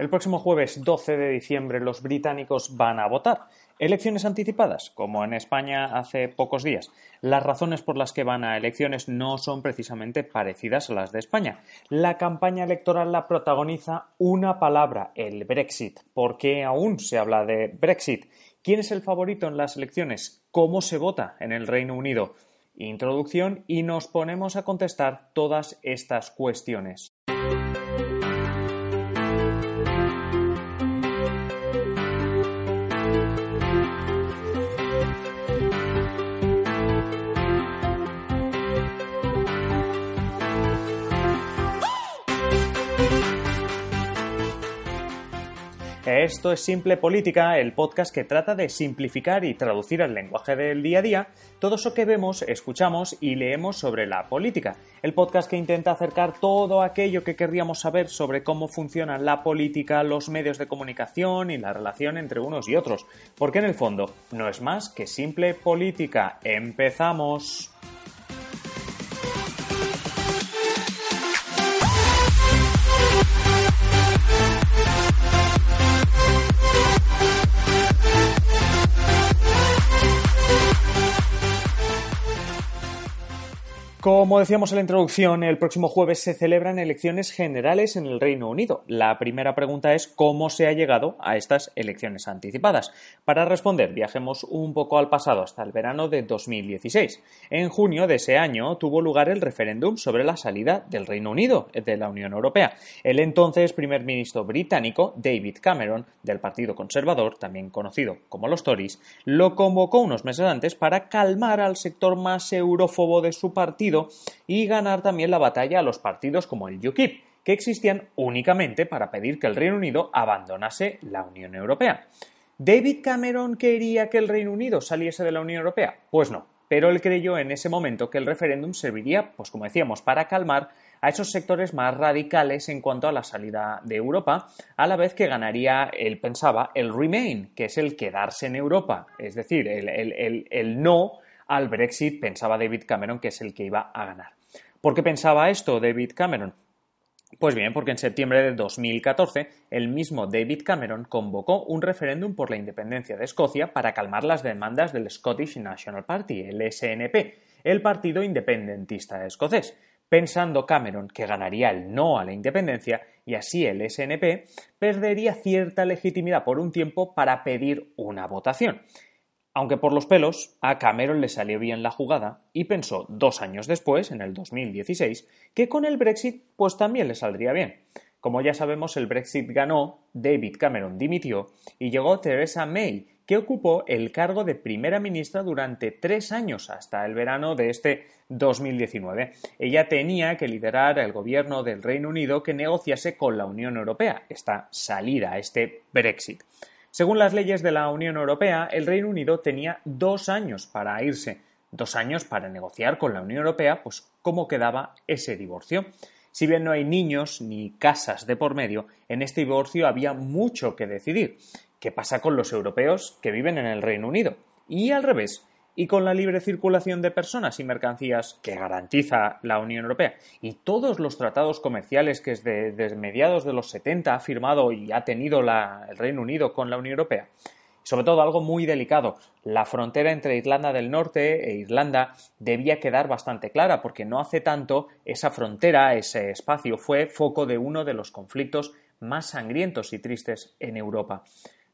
El próximo jueves 12 de diciembre los británicos van a votar. Elecciones anticipadas, como en España hace pocos días. Las razones por las que van a elecciones no son precisamente parecidas a las de España. La campaña electoral la protagoniza una palabra, el Brexit. ¿Por qué aún se habla de Brexit? ¿Quién es el favorito en las elecciones? ¿Cómo se vota en el Reino Unido? Introducción y nos ponemos a contestar todas estas cuestiones. Esto es Simple Política, el podcast que trata de simplificar y traducir al lenguaje del día a día todo eso que vemos, escuchamos y leemos sobre la política. El podcast que intenta acercar todo aquello que querríamos saber sobre cómo funciona la política, los medios de comunicación y la relación entre unos y otros. Porque en el fondo no es más que Simple Política. ¡Empezamos! Como decíamos en la introducción, el próximo jueves se celebran elecciones generales en el Reino Unido. La primera pregunta es cómo se ha llegado a estas elecciones anticipadas. Para responder, viajemos un poco al pasado, hasta el verano de 2016. En junio de ese año tuvo lugar el referéndum sobre la salida del Reino Unido de la Unión Europea. El entonces primer ministro británico, David Cameron, del Partido Conservador, también conocido como los Tories, lo convocó unos meses antes para calmar al sector más eurófobo de su partido y ganar también la batalla a los partidos como el UKIP, que existían únicamente para pedir que el Reino Unido abandonase la Unión Europea. ¿David Cameron quería que el Reino Unido saliese de la Unión Europea? Pues no, pero él creyó en ese momento que el referéndum serviría, pues como decíamos, para calmar a esos sectores más radicales en cuanto a la salida de Europa, a la vez que ganaría, él pensaba, el Remain, que es el quedarse en Europa, es decir, el, el no al Brexit, pensaba David Cameron que es el que iba a ganar. ¿Por qué pensaba esto David Cameron? Pues bien, porque en septiembre de 2014 el mismo David Cameron convocó un referéndum por la independencia de Escocia para calmar las demandas del Scottish National Party, el SNP, el partido independentista escocés, pensando Cameron que ganaría el no a la independencia y así el SNP perdería cierta legitimidad por un tiempo para pedir una votación. Aunque por los pelos, a Cameron le salió bien la jugada y pensó dos años después, en el 2016, que con el Brexit pues también le saldría bien. Como ya sabemos, el Brexit ganó, David Cameron dimitió y llegó Theresa May, que ocupó el cargo de primera ministra durante tres años hasta el verano de este 2019. Ella tenía que liderar el gobierno del Reino Unido que negociase con la Unión Europea esta salida, este Brexit. Según las leyes de la Unión Europea, el Reino Unido tenía dos años para irse, dos años para negociar con la Unión Europea, pues cómo quedaba ese divorcio. Si bien no hay niños ni casas de por medio, en este divorcio había mucho que decidir. ¿Qué pasa con los europeos que viven en el Reino Unido? Y al revés, y con la libre circulación de personas y mercancías que garantiza la Unión Europea y todos los tratados comerciales que desde, mediados de los 70 ha firmado y ha tenido el Reino Unido con la Unión Europea. Sobre todo algo muy delicado, la frontera entre Irlanda del Norte e Irlanda debía quedar bastante clara porque no hace tanto esa frontera, ese espacio fue foco de uno de los conflictos más sangrientos y tristes en Europa.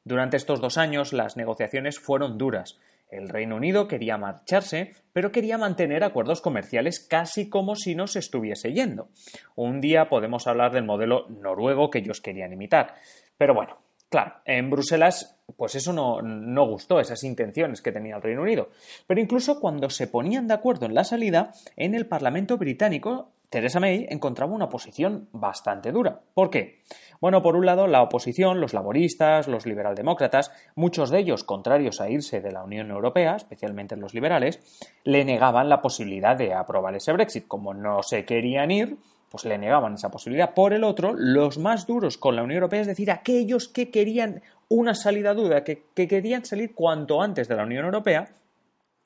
Durante estos dos años las negociaciones fueron duras el Reino Unido quería marcharse, pero quería mantener acuerdos comerciales casi como si no se estuviese yendo. Un día podemos hablar del modelo noruego que ellos querían imitar. Pero bueno, claro, en Bruselas, pues eso no, no gustó, esas intenciones que tenía el Reino Unido. Pero incluso cuando se ponían de acuerdo en la salida, en el Parlamento británico Theresa May encontraba una posición bastante dura. ¿Por qué? Bueno, por un lado, la oposición, los laboristas, los liberaldemócratas, muchos de ellos contrarios a irse de la Unión Europea, especialmente los liberales, le negaban la posibilidad de aprobar ese Brexit. Como no se querían ir, pues le negaban esa posibilidad. Por el otro, los más duros con la Unión Europea, es decir, aquellos que querían una salida dura, que querían salir cuanto antes de la Unión Europea,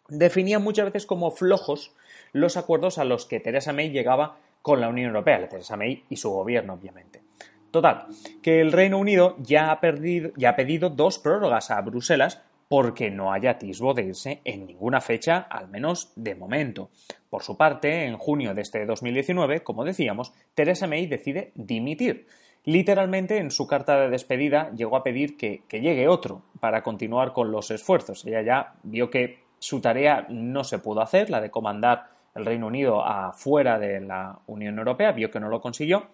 definían muchas veces como flojos los acuerdos a los que Theresa May llegaba con la Unión Europea, la Theresa May y su gobierno, obviamente. Total, que el Reino Unido ya ha, perdido, ya ha pedido dos prórrogas a Bruselas porque no haya atisbo de irse en ninguna fecha, al menos de momento. Por su parte, en junio de este 2019, como decíamos, Theresa May decide dimitir. Literalmente, en su carta de despedida llegó a pedir que, que llegue otro para continuar con los esfuerzos. Ella ya vio que su tarea no se pudo hacer, la de comandar el Reino Unido afuera de la Unión Europea, vio que no lo consiguió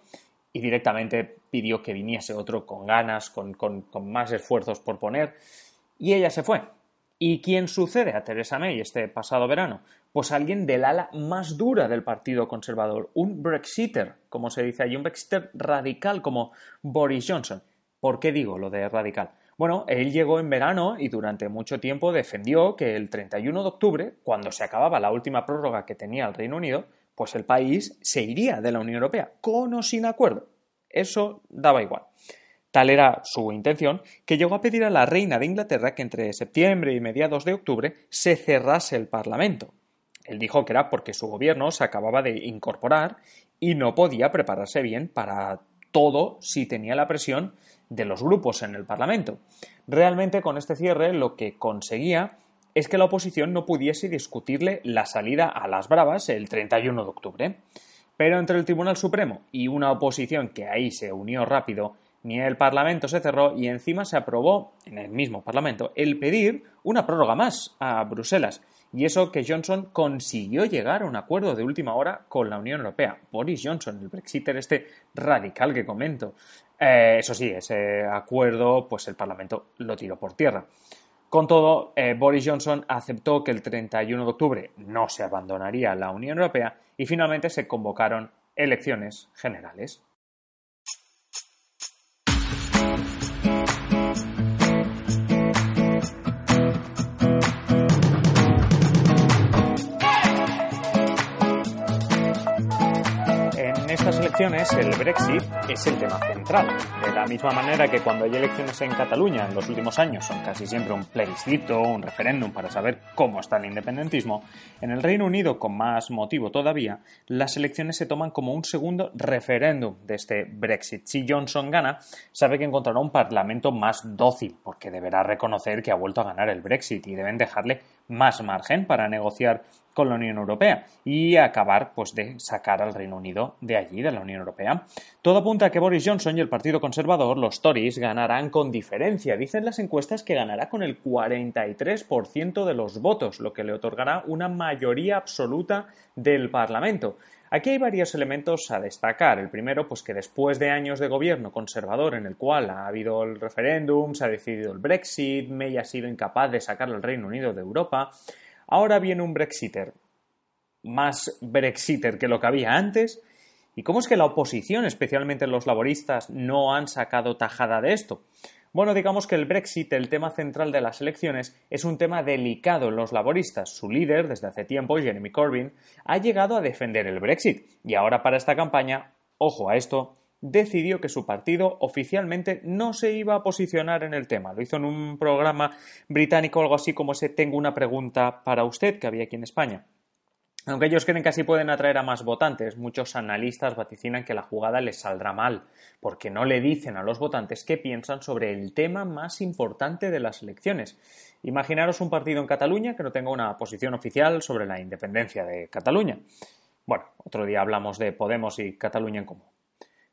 y directamente pidió que viniese otro con ganas, con, más esfuerzos por poner, y ella se fue. ¿Y quién sucede a Theresa May este pasado verano? Pues alguien del ala más dura del Partido Conservador, un Brexiter, como se dice allí, un Brexiter radical como Boris Johnson. ¿Por qué digo lo de radical? Bueno, él llegó en verano y durante mucho tiempo defendió que el 31 de octubre, cuando se acababa la última prórroga que tenía el Reino Unido, pues el país se iría de la Unión Europea, con o sin acuerdo. Eso daba igual. Tal era su intención que llegó a pedir a la reina de Inglaterra que entre septiembre y mediados de octubre se cerrase el Parlamento. Él dijo que era porque su gobierno se acababa de incorporar y no podía prepararse bien para todo si tenía la presión de los grupos en el Parlamento. Realmente con este cierre lo que conseguía es que la oposición no pudiese discutirle la salida a las bravas el 31 de octubre. Pero entre el Tribunal Supremo y una oposición que ahí se unió rápido, ni el Parlamento se cerró y encima se aprobó en el mismo Parlamento el pedir una prórroga más a Bruselas. Y eso que Johnson consiguió llegar a un acuerdo de última hora con la Unión Europea. Boris Johnson, el Brexiter este radical que comento. Eh, eso sí, ese acuerdo, pues el Parlamento lo tiró por tierra. Con todo, eh, Boris Johnson aceptó que el 31 de octubre no se abandonaría la Unión Europea y finalmente se convocaron elecciones generales. Elecciones, el Brexit es el tema central. De la misma manera que cuando hay elecciones en Cataluña en los últimos años son casi siempre un plebiscito, un referéndum para saber cómo está el independentismo, en el Reino Unido, con más motivo todavía, las elecciones se toman como un segundo referéndum de este Brexit. Si Johnson gana, sabe que encontrará un parlamento más dócil, porque deberá reconocer que ha vuelto a ganar el Brexit y deben dejarle más margen para negociar con la Unión Europea y acabar pues de sacar al Reino Unido de allí, de la Unión Europea. Todo apunta a que Boris Johnson y el Partido Conservador, los Tories, ganarán con diferencia. Dicen las encuestas que ganará con el 43% de los votos, lo que le otorgará una mayoría absoluta del Parlamento. Aquí hay varios elementos a destacar. El primero, pues que después de años de gobierno conservador en el cual ha habido el referéndum, se ha decidido el Brexit, May ha sido incapaz de sacar al Reino Unido de Europa, Ahora viene un Brexiter, más Brexiter que lo que había antes. ¿Y cómo es que la oposición, especialmente los laboristas, no han sacado tajada de esto? Bueno, digamos que el Brexit, el tema central de las elecciones, es un tema delicado en los laboristas. Su líder, desde hace tiempo, Jeremy Corbyn, ha llegado a defender el Brexit. Y ahora para esta campaña, ojo a esto, decidió que su partido oficialmente no se iba a posicionar en el tema. Lo hizo en un programa británico, algo así como ese Tengo una pregunta para usted que había aquí en España. Aunque ellos creen que así pueden atraer a más votantes, muchos analistas vaticinan que la jugada les saldrá mal, porque no le dicen a los votantes qué piensan sobre el tema más importante de las elecciones. Imaginaros un partido en Cataluña que no tenga una posición oficial sobre la independencia de Cataluña. Bueno, otro día hablamos de Podemos y Cataluña en común.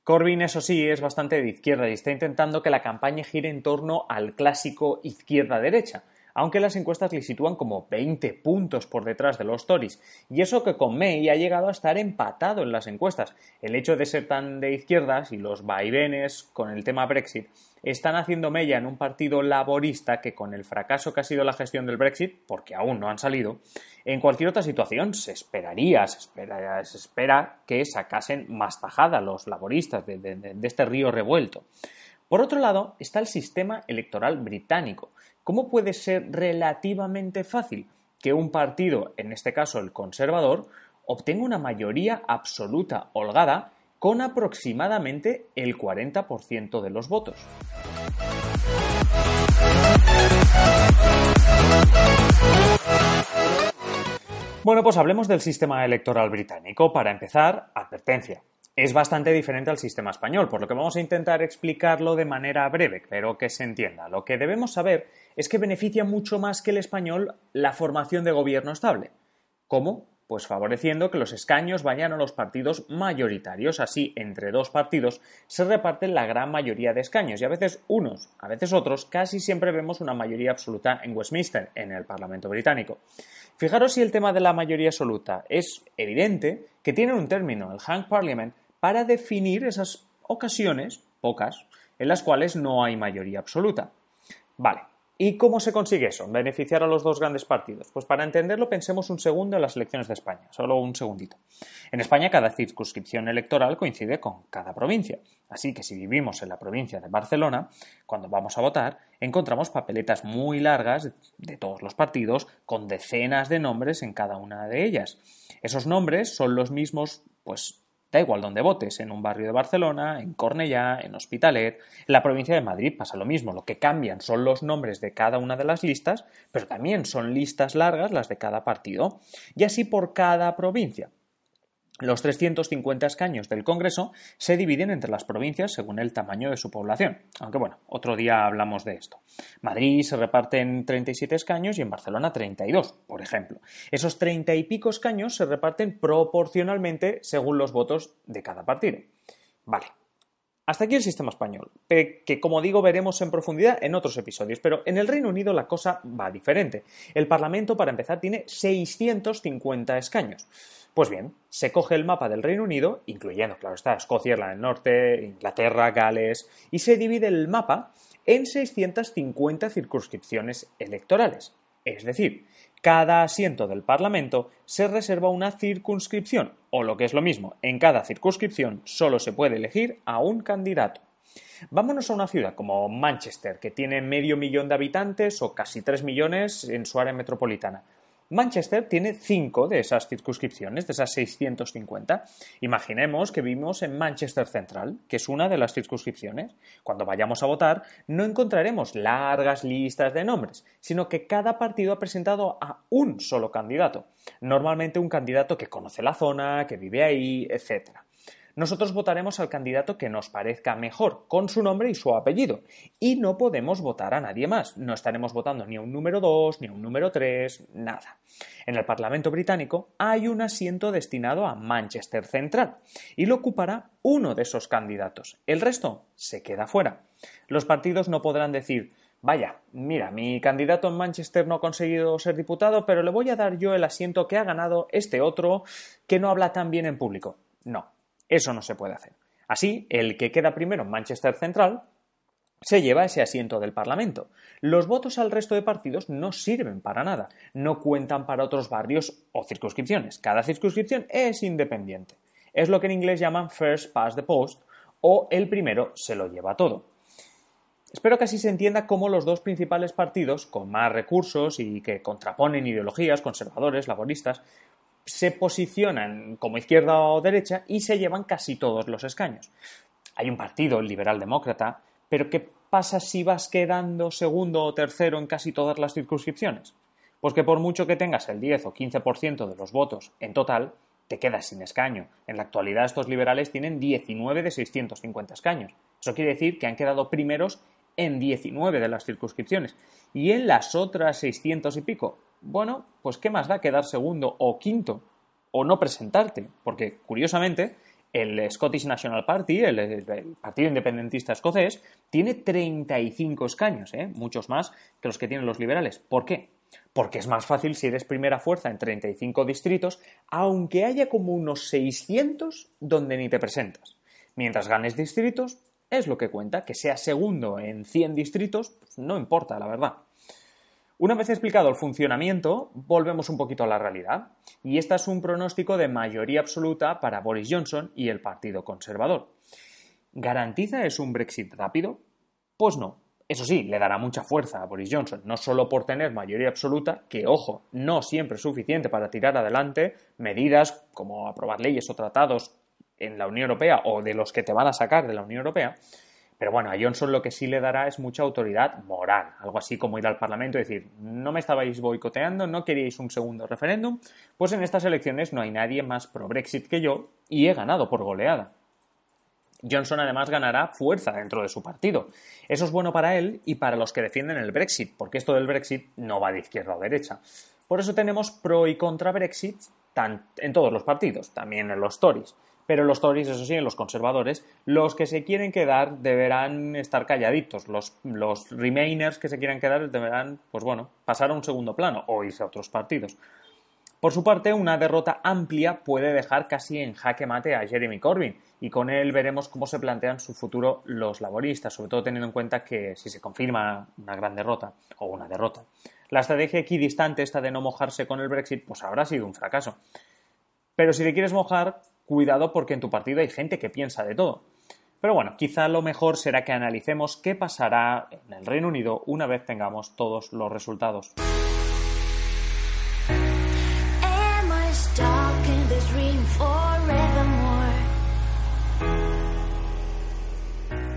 Corbyn, eso sí, es bastante de izquierda y está intentando que la campaña gire en torno al clásico izquierda-derecha. Aunque las encuestas le sitúan como 20 puntos por detrás de los Tories. Y eso que con May ha llegado a estar empatado en las encuestas. El hecho de ser tan de izquierdas y los vaivenes con el tema Brexit están haciendo mella en un partido laborista que con el fracaso que ha sido la gestión del Brexit, porque aún no han salido, en cualquier otra situación se esperaría, se espera, se espera que sacasen más tajada los laboristas de, de este río revuelto. Por otro lado, está el sistema electoral británico. ¿Cómo puede ser relativamente fácil que un partido, en este caso el conservador, obtenga una mayoría absoluta holgada con aproximadamente el 40% de los votos. Bueno, pues hablemos del sistema electoral británico. Para empezar, advertencia. Es bastante diferente al sistema español, por lo que vamos a intentar explicarlo de manera breve, pero que se entienda. Lo que debemos saber es que beneficia mucho más que el español la formación de gobierno estable. ¿Cómo? Pues favoreciendo que los escaños vayan a los partidos mayoritarios. Así, entre dos partidos se reparten la gran mayoría de escaños y a veces unos, a veces otros, casi siempre vemos una mayoría absoluta en Westminster, en el Parlamento británico. Fijaros si el tema de la mayoría absoluta es evidente que tiene un término, el Hung Parliament, para definir esas ocasiones, pocas, en las cuales no hay mayoría absoluta. Vale, ¿Y cómo se consigue eso? Beneficiar a los dos grandes partidos. Pues para entenderlo pensemos un segundo en las elecciones de España, solo un segundito. En España cada circunscripción electoral coincide con cada provincia. Así que si vivimos en la provincia de Barcelona, cuando vamos a votar, encontramos papeletas muy largas de todos los partidos con decenas de nombres en cada una de ellas. Esos nombres son los mismos, pues Da igual donde votes, en un barrio de Barcelona, en Cornellá, en Hospitalet, en la provincia de Madrid pasa lo mismo. Lo que cambian son los nombres de cada una de las listas, pero también son listas largas las de cada partido. Y así por cada provincia. Los 350 escaños del Congreso se dividen entre las provincias según el tamaño de su población, aunque bueno, otro día hablamos de esto. Madrid se reparte en 37 escaños y en Barcelona 32, por ejemplo. Esos 30 y pico escaños se reparten proporcionalmente según los votos de cada partido. Vale, hasta aquí el sistema español, que como digo veremos en profundidad en otros episodios, pero en el Reino Unido la cosa va diferente. El Parlamento, para empezar, tiene 650 escaños. Pues bien, se coge el mapa del Reino Unido, incluyendo, claro está, Escocia, Irlanda del Norte, Inglaterra, Gales, y se divide el mapa en 650 circunscripciones electorales. Es decir, cada asiento del Parlamento se reserva una circunscripción, o lo que es lo mismo, en cada circunscripción solo se puede elegir a un candidato. Vámonos a una ciudad como Manchester, que tiene medio millón de habitantes o casi tres millones en su área metropolitana. Manchester tiene cinco de esas circunscripciones, de esas 650. Imaginemos que vivimos en Manchester Central, que es una de las circunscripciones. Cuando vayamos a votar, no encontraremos largas listas de nombres, sino que cada partido ha presentado a un solo candidato. Normalmente un candidato que conoce la zona, que vive ahí, etc nosotros votaremos al candidato que nos parezca mejor, con su nombre y su apellido. Y no podemos votar a nadie más. No estaremos votando ni a un número 2, ni a un número 3, nada. En el Parlamento británico hay un asiento destinado a Manchester Central y lo ocupará uno de esos candidatos. El resto se queda fuera. Los partidos no podrán decir Vaya, mira, mi candidato en Manchester no ha conseguido ser diputado, pero le voy a dar yo el asiento que ha ganado este otro que no habla tan bien en público. No, eso no se puede hacer. Así, el que queda primero en Manchester Central se lleva ese asiento del Parlamento. Los votos al resto de partidos no sirven para nada, no cuentan para otros barrios o circunscripciones. Cada circunscripción es independiente. Es lo que en inglés llaman first past the post o el primero se lo lleva todo. Espero que así se entienda cómo los dos principales partidos, con más recursos y que contraponen ideologías conservadores, laboristas, se posicionan como izquierda o derecha y se llevan casi todos los escaños. Hay un partido, el liberal demócrata, pero ¿qué pasa si vas quedando segundo o tercero en casi todas las circunscripciones? Pues que por mucho que tengas el 10 o 15% de los votos en total, te quedas sin escaño. En la actualidad estos liberales tienen 19 de 650 escaños. Eso quiere decir que han quedado primeros en 19 de las circunscripciones. Y en las otras 600 y pico, bueno, pues qué más da quedar segundo o quinto o no presentarte, porque curiosamente El Scottish National Party, el, Partido Independentista Escocés, tiene 35 escaños, ¿eh? muchos más que los que tienen los liberales. ¿Por qué? Porque es más fácil si eres primera fuerza en 35 distritos, aunque haya como unos 600 donde ni te presentas. Mientras ganes distritos, es lo que cuenta. Que sea segundo en 100 distritos, pues no importa, la verdad. Una vez explicado el funcionamiento, volvemos un poquito a la realidad. Y este es un pronóstico de mayoría absoluta para Boris Johnson y el Partido Conservador. ¿Garantiza es un Brexit rápido? Pues no. Eso sí, le dará mucha fuerza a Boris Johnson, no solo por tener mayoría absoluta, que ojo, no siempre es suficiente para tirar adelante medidas como aprobar leyes o tratados en la Unión Europea o de los que te van a sacar de la Unión Europea, pero bueno, a Johnson lo que sí le dará es mucha autoridad moral, algo así como ir al Parlamento y decir, no me estabais boicoteando, no queríais un segundo referéndum, pues en estas elecciones no hay nadie más pro Brexit que yo y he ganado por goleada. Johnson además ganará fuerza dentro de su partido. Eso es bueno para él y para los que defienden el Brexit, porque esto del Brexit no va de izquierda o derecha. Por eso tenemos pro y contra Brexit en todos los partidos, también en los Tories pero los Tories, eso sí, los conservadores, los que se quieren quedar deberán estar calladitos. Los, los Remainers que se quieran quedar deberán, pues bueno, pasar a un segundo plano o irse a otros partidos. Por su parte, una derrota amplia puede dejar casi en jaque mate a Jeremy Corbyn y con él veremos cómo se plantean su futuro los laboristas, sobre todo teniendo en cuenta que si se confirma una gran derrota o una derrota, la estrategia equidistante esta de no mojarse con el Brexit pues habrá sido un fracaso. Pero si te quieres mojar, cuidado porque en tu partido hay gente que piensa de todo. Pero bueno, quizá lo mejor será que analicemos qué pasará en el Reino Unido una vez tengamos todos los resultados.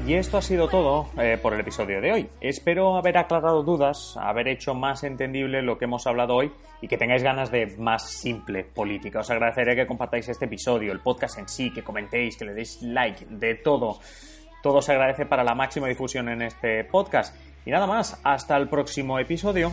Y esto ha sido todo eh, por el episodio de hoy. Espero haber aclarado dudas, haber hecho más entendible lo que hemos hablado hoy y que tengáis ganas de más simple política. Os agradeceré que compartáis este episodio, el podcast en sí, que comentéis, que le deis like, de todo. Todo se agradece para la máxima difusión en este podcast. Y nada más, hasta el próximo episodio.